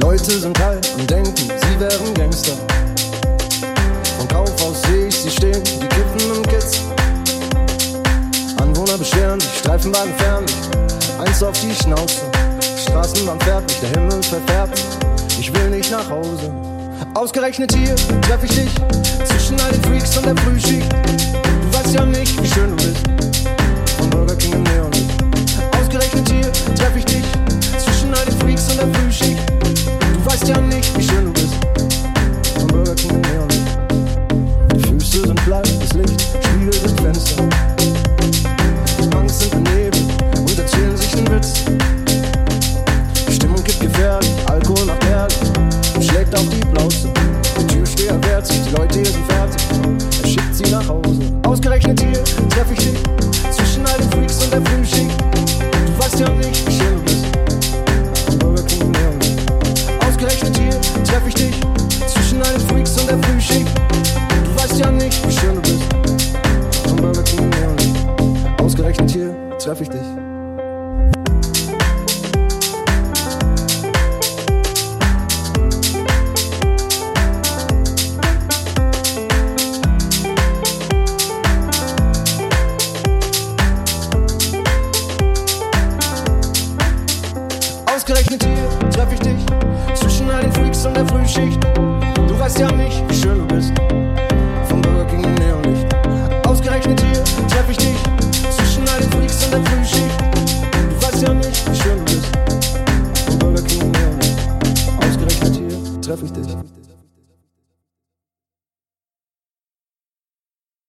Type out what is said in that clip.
Leute sind kalt und denken, sie wären Gangster. Vom Kaufhaus sehe ich sie stehen, die kiffen und Kids. Anwohner beschweren sich, Streifenwagen fern eins auf die Schnauze. Straßenbahn fährt mich, der Himmel verfärbt. Ich will nicht nach Hause. Ausgerechnet hier treffe ich dich zwischen all den Freaks und der Frühschicht. Sind bleich, das Licht, Spiegel sind Fenster. Die Banks sind benebelt und erzählen sich einen Witz. Die Stimmung kippt gefährlich, Alkohol macht herrlich und schlägt auf die Blauze. Der Türsteher wehrt sich, die Leute hier sind fertig. Er schickt sie nach Hause. Ausgerechnet hier treffe ich dich zwischen all den Freaks und der Frühschicht. Du weißt ja nicht, wie treffe ich dich. Ausgerechnet hier treffe ich dich zwischen all den Freaks und der Frühschicht. Du weißt ja nicht, wie schön du bist. Treffe ich dich.